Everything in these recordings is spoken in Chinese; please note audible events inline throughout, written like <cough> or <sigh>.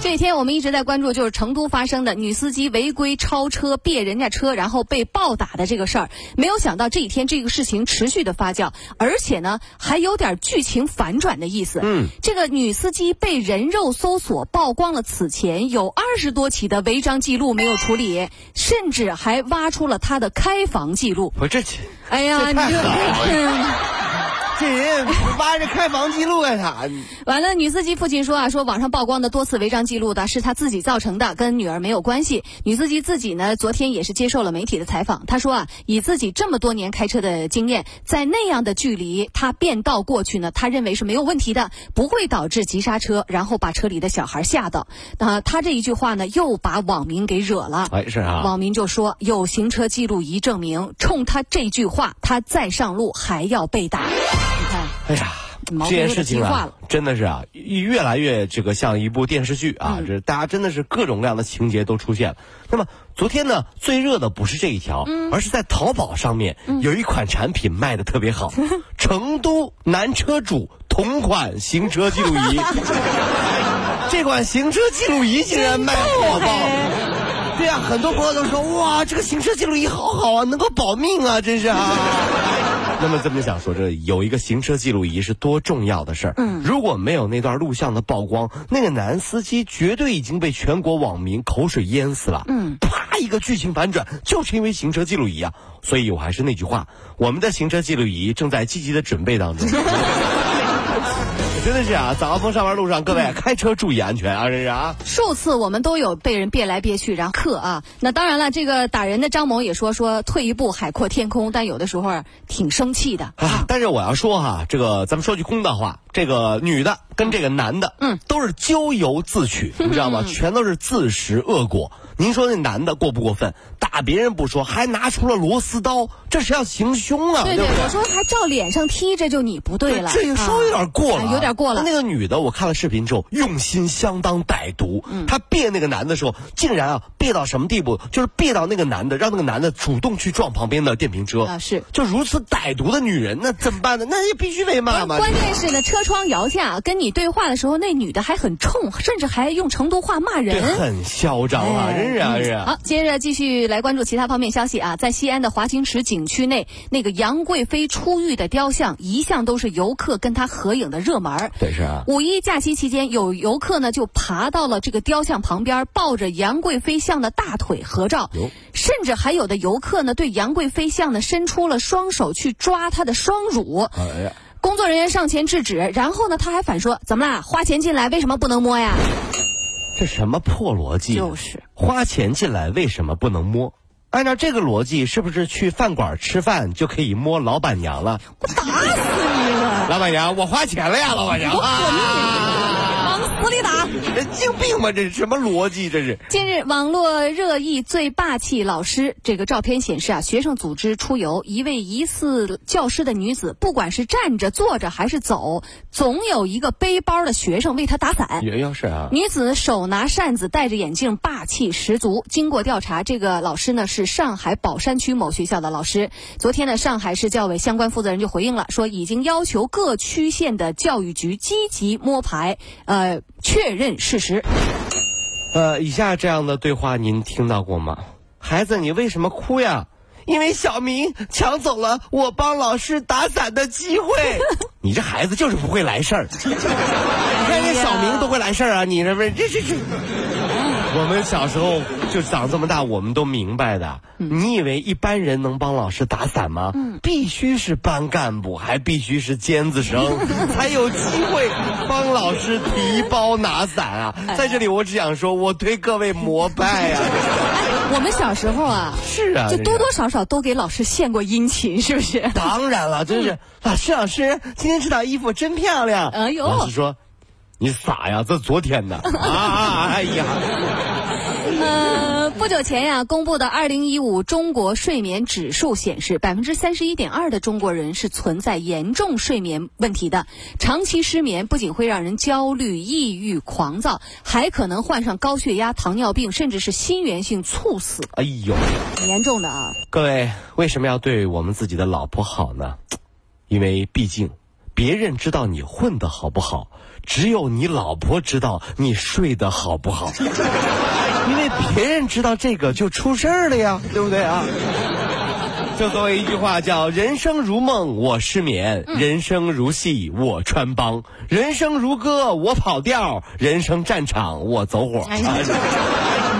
这几天我们一直在关注，就是成都发生的女司机违规超车别人家车，然后被暴打的这个事儿。没有想到这几天这个事情持续的发酵，而且呢还有点剧情反转的意思。嗯，这个女司机被人肉搜索曝光了此前有二十多起的违章记录没有处理，甚至还挖出了她的开房记录。我这，哎呀，你这。<laughs> 这人 <laughs> 挖着开房记录干啥？完了，女司机父亲说啊，说网上曝光的多次违章记录的是他自己造成的，跟女儿没有关系。女司机自己呢，昨天也是接受了媒体的采访，她说啊，以自己这么多年开车的经验，在那样的距离，她变道过去呢，她认为是没有问题的，不会导致急刹车，然后把车里的小孩吓到。<laughs> 那她这一句话呢，又把网民给惹了。哎，是啊。网民就说有行车记录仪证明，冲他这句话，他再上路还要被打。哎呀，这件事情啊，真的是啊，越来越这个像一部电视剧啊，这大家真的是各种各样的情节都出现了。那么昨天呢，最热的不是这一条，而是在淘宝上面有一款产品卖的特别好，<laughs> 成都男车主同款行车记录仪，<laughs> 这款行车记录仪竟然卖火爆。对呀，很多朋友都说哇，这个行车记录仪好好啊，能够保命啊，真是啊。那么这么想说，这有一个行车记录仪是多重要的事儿。嗯，如果没有那段录像的曝光，那个男司机绝对已经被全国网民口水淹死了。嗯，啪一个剧情反转，就是因为行车记录仪啊。所以我还是那句话，我们的行车记录仪正在积极的准备当中。<laughs> 真的是啊！早高峰上班路上，各位 <laughs> 开车注意安全啊！这是啊。数次我们都有被人别来别去，然后克啊。那当然了，这个打人的张某也说说退一步海阔天空，但有的时候挺生气的啊。但是我要说哈，这个咱们说句公道话，这个女的跟这个男的，嗯，都是咎由自取，你知道吗？<laughs> 全都是自食恶果。您说那男的过不过分？打别人不说，还拿出了螺丝刀，这是要行凶啊！对对，我说还照脸上踢，这就你不对了。这个稍微有点过了，有点过了。那个女的，我看了视频之后，用心相当歹毒。她别那个男的时候，竟然啊，别到什么地步？就是别到那个男的，让那个男的主动去撞旁边的电瓶车啊！是，就如此歹毒的女人，那怎么办呢？那也必须被骂嘛。关键是呢，车窗摇下跟你对话的时候，那女的还很冲，甚至还用成都话骂人，很嚣张啊！真是啊，是啊。好。接着继续来关注其他方面消息啊，在西安的华清池景区内，那个杨贵妃出狱的雕像一向都是游客跟她合影的热门对，是啊。五一假期期间，有游客呢就爬到了这个雕像旁边，抱着杨贵妃像的大腿合照，甚至还有的游客呢对杨贵妃像呢伸出了双手去抓她的双乳。哎呀！工作人员上前制止，然后呢他还反说：“怎么啦？花钱进来为什么不能摸呀？”这什么破逻辑？就是花钱进来为什么不能摸？按照这个逻辑，是不是去饭馆吃饭就可以摸老板娘了？我打死你了！老板娘，我花钱了呀，老板娘。往死里打！神经病吗？这是什么逻辑？这是。近日，网络热议最霸气老师这个照片显示啊，学生组织出游，一位疑似教师的女子，不管是站着、坐着还是走，总有一个背包的学生为她打伞。也要是啊。女子手拿扇子，戴着眼镜，霸气十足。经过调查，这个老师呢是上海宝山区某学校的老师。昨天呢，上海市教委相关负责人就回应了，说已经要求各区县的教育局积极摸排，呃。确认事实。呃，以下这样的对话您听到过吗？孩子，你为什么哭呀？因为小明抢走了我帮老师打伞的机会。<laughs> 你这孩子就是不会来事儿。<laughs> 你看这小明都会来事儿啊！你这不是这这这。我们小时候就长这么大，我们都明白的。你以为一般人能帮老师打伞吗？必须是班干部，还必须是尖子生，<laughs> 才有机会帮老师提包拿伞啊！在这里，我只想说，我对各位膜拜啊！我们小时候啊，<laughs> 是啊，就多多少少都给老师献过殷勤，是不是？当然了，真是老师，老师，今天这套衣服真漂亮。哎呦，老师说。你傻呀？这昨天的 <laughs> 啊！哎呀。呃不久前呀，公布的二零一五中国睡眠指数显示，百分之三十一点二的中国人是存在严重睡眠问题的。长期失眠不仅会让人焦虑、抑郁、狂躁，还可能患上高血压、糖尿病，甚至是心源性猝死。哎呦，严重的啊！各位为什么要对我们自己的老婆好呢？因为毕竟，别人知道你混的好不好，只有你老婆知道你睡得好不好。<laughs> 因为别人知道这个就出事儿了呀，对不对啊？<laughs> 就作为一句话叫“人生如梦，我失眠；人生如戏，我穿帮；人生如歌，我跑调；人生战场，我走火。” <laughs>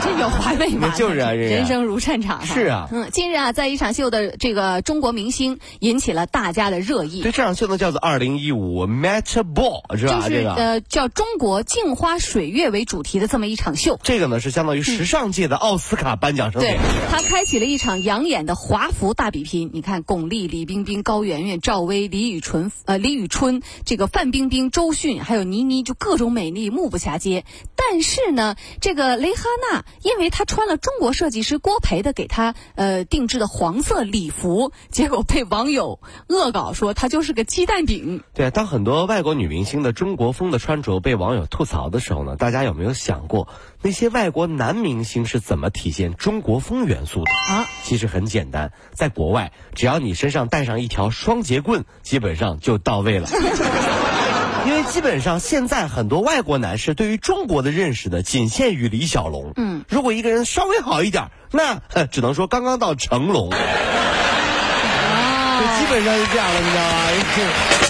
这有华美吗？<laughs> 就是啊，人生如战场。是啊，嗯，近日啊，在一场秀的这个中国明星引起了大家的热议。对，这场秀呢叫做“二零一五 Met Ball”，是吧？就是呃，叫中国镜花水月为主题的这么一场秀。这个呢是相当于时尚界的奥斯卡颁奖盛典。对，他开启了一场养眼的华服大比拼。你看，巩俐、李冰冰、高圆圆、赵薇、李宇春、呃李宇春，这个范冰冰、周迅，还有倪妮，就各种美丽，目不暇接。但是呢，这个蕾哈娜。因为他穿了中国设计师郭培的给他呃定制的黄色礼服，<laughs> 结果被网友恶搞说他就是个鸡蛋饼。对，当很多外国女明星的中国风的穿着被网友吐槽的时候呢，大家有没有想过那些外国男明星是怎么体现中国风元素的啊？其实很简单，在国外，只要你身上带上一条双节棍，基本上就到位了。<laughs> 因为基本上现在很多外国男士对于中国的认识呢，仅限于李小龙。嗯，如果一个人稍微好一点，那只能说刚刚到成龙。啊，基本上是这样了，你知道吗？<laughs>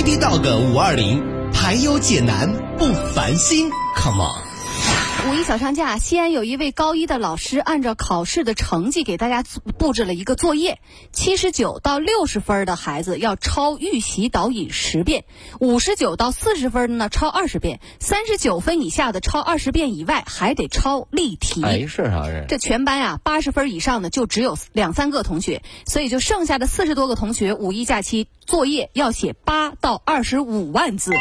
B B 到个五二零，排忧解难不烦心，Come on。五一小长假，西安有一位高一的老师按照考试的成绩给大家布置了一个作业：七十九到六十分的孩子要抄《预习导引》十遍，五十九到四十分的呢抄二十遍，三十九分以下的抄二十遍以外还得抄例题。哎，是啥是？这全班呀，八十分以上的就只有两三个同学，所以就剩下的四十多个同学，五一假期作业要写八到二十五万字。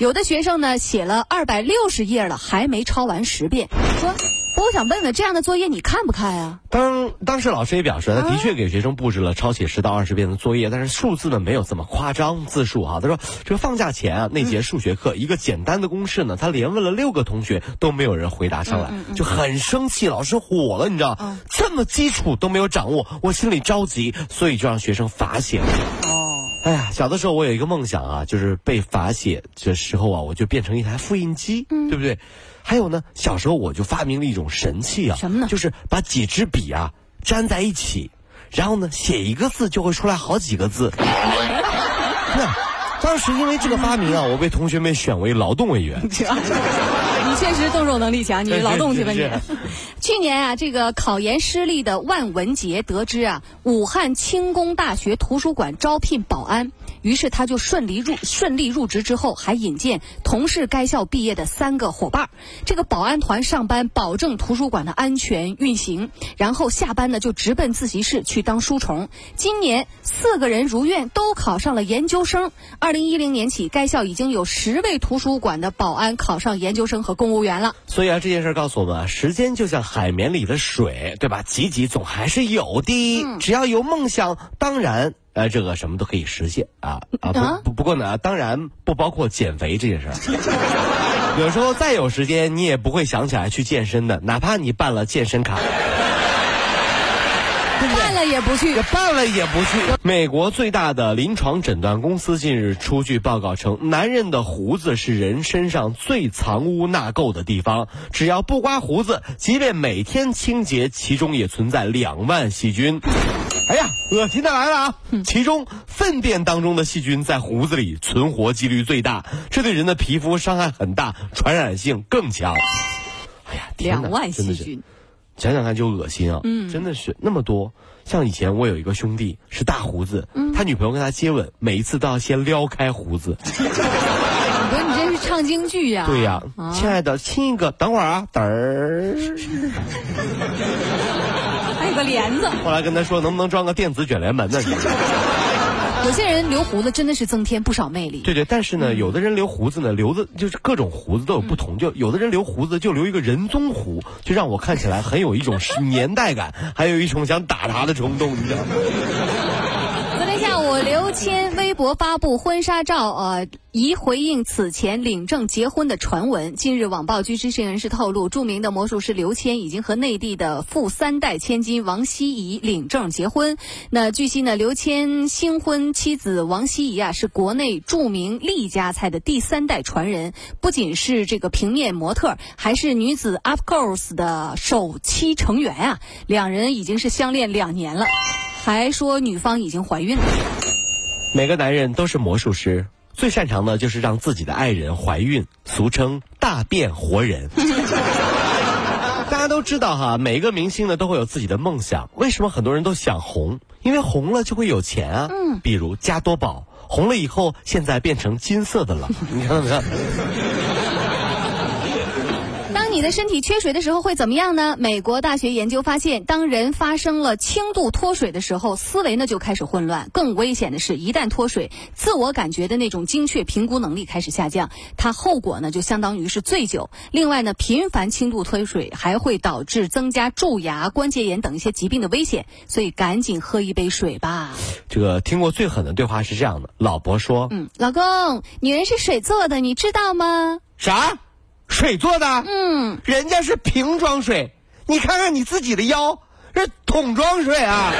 有的学生呢写了二百六十页了，还没抄完十遍。说，我想问问，这样的作业你看不看啊？当当时老师也表示，他的确给学生布置了抄写十到二十遍的作业，但是数字呢没有这么夸张，字数哈。他说，这个放假前啊，那节数学课一个简单的公式呢，他连问了六个同学都没有人回答上来，就很生气，老师火了，你知道？这么基础都没有掌握，我心里着急，所以就让学生罚写了。哎呀，小的时候我有一个梦想啊，就是被罚写的时候啊，我就变成一台复印机，对不对？还有呢，小时候我就发明了一种神器啊，什么呢？就是把几支笔啊粘在一起，然后呢写一个字就会出来好几个字。<laughs> 那当时因为这个发明啊，我被同学们选为劳动委员。<laughs> 你确实动手能力强，你劳动去吧你。<laughs> 去年啊，这个考研失利的万文杰得知啊，武汉轻工大学图书馆招聘保安，于是他就顺利入顺利入职之后，还引荐同是该校毕业的三个伙伴。这个保安团上班保证图书馆的安全运行，然后下班呢就直奔自习室去当书虫。今年四个人如愿都考上了研究生。二零一零年起，该校已经有十位图书馆的保安考上研究生和公务员了。所以啊，这件事告诉我们啊，时间就像。海绵里的水，对吧？挤挤总还是有的。只要有梦想，当然，呃，这个什么都可以实现啊啊！不不不过呢，当然不包括减肥这件事儿。<laughs> 有时候再有时间，你也不会想起来去健身的，哪怕你办了健身卡。也不去，办了也不去。美国最大的临床诊断公司近日出具报告称，男人的胡子是人身上最藏污纳垢的地方。只要不刮胡子，即便每天清洁，其中也存在两万细菌。哎呀，恶心的来了啊！其中粪便当中的细菌在胡子里存活几率最大，这对人的皮肤伤害很大，传染性更强。哎呀，两万细菌。想想看就恶心啊！嗯，真的是那么多。像以前我有一个兄弟是大胡子，他女朋友跟他接吻，每一次都要先撩开胡子。<laughs> 我说你这是唱京剧呀？对呀，亲爱的，亲一个，等会儿啊，嘚儿。<laughs> 还有个帘子。后来跟他说，能不能装个电子卷帘门呢？有些人留胡子真的是增添不少魅力。对对，但是呢，有的人留胡子呢，留的就是各种胡子都有不同。就有的人留胡子就留一个人中胡，就让我看起来很有一种年代感，还有一种想打他的冲动，你知道吗？我，刘谦微博发布婚纱照，呃。疑回应此前领证结婚的传闻。近日，网曝据知情人士透露，著名的魔术师刘谦已经和内地的富三代千金王希怡领证结婚。那据悉呢，刘谦新婚妻子王希怡啊，是国内著名丽家菜的第三代传人，不仅是这个平面模特，还是女子 Up Girls 的首期成员啊。两人已经是相恋两年了，还说女方已经怀孕了。每个男人都是魔术师。最擅长的就是让自己的爱人怀孕，俗称大变活人。<laughs> 大家都知道哈，每一个明星呢都会有自己的梦想。为什么很多人都想红？因为红了就会有钱啊。嗯。比如加多宝，红了以后现在变成金色的了。你看到没有？你的身体缺水的时候会怎么样呢？美国大学研究发现，当人发生了轻度脱水的时候，思维呢就开始混乱。更危险的是，一旦脱水，自我感觉的那种精确评估能力开始下降，它后果呢就相当于是醉酒。另外呢，频繁轻度脱水还会导致增加蛀牙、关节炎等一些疾病的危险。所以赶紧喝一杯水吧。这个听过最狠的对话是这样的：老婆说，嗯，老公，女人是水做的，你知道吗？啥？水做的，嗯，人家是瓶装水，你看看你自己的腰，是桶装水啊！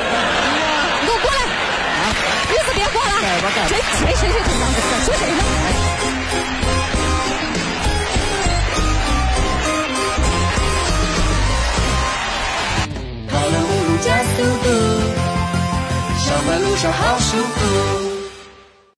你给我过来，啊日子别过了，谁谁谁谁桶装水？说谁呢？跑了五路加速度，上班路上好舒服。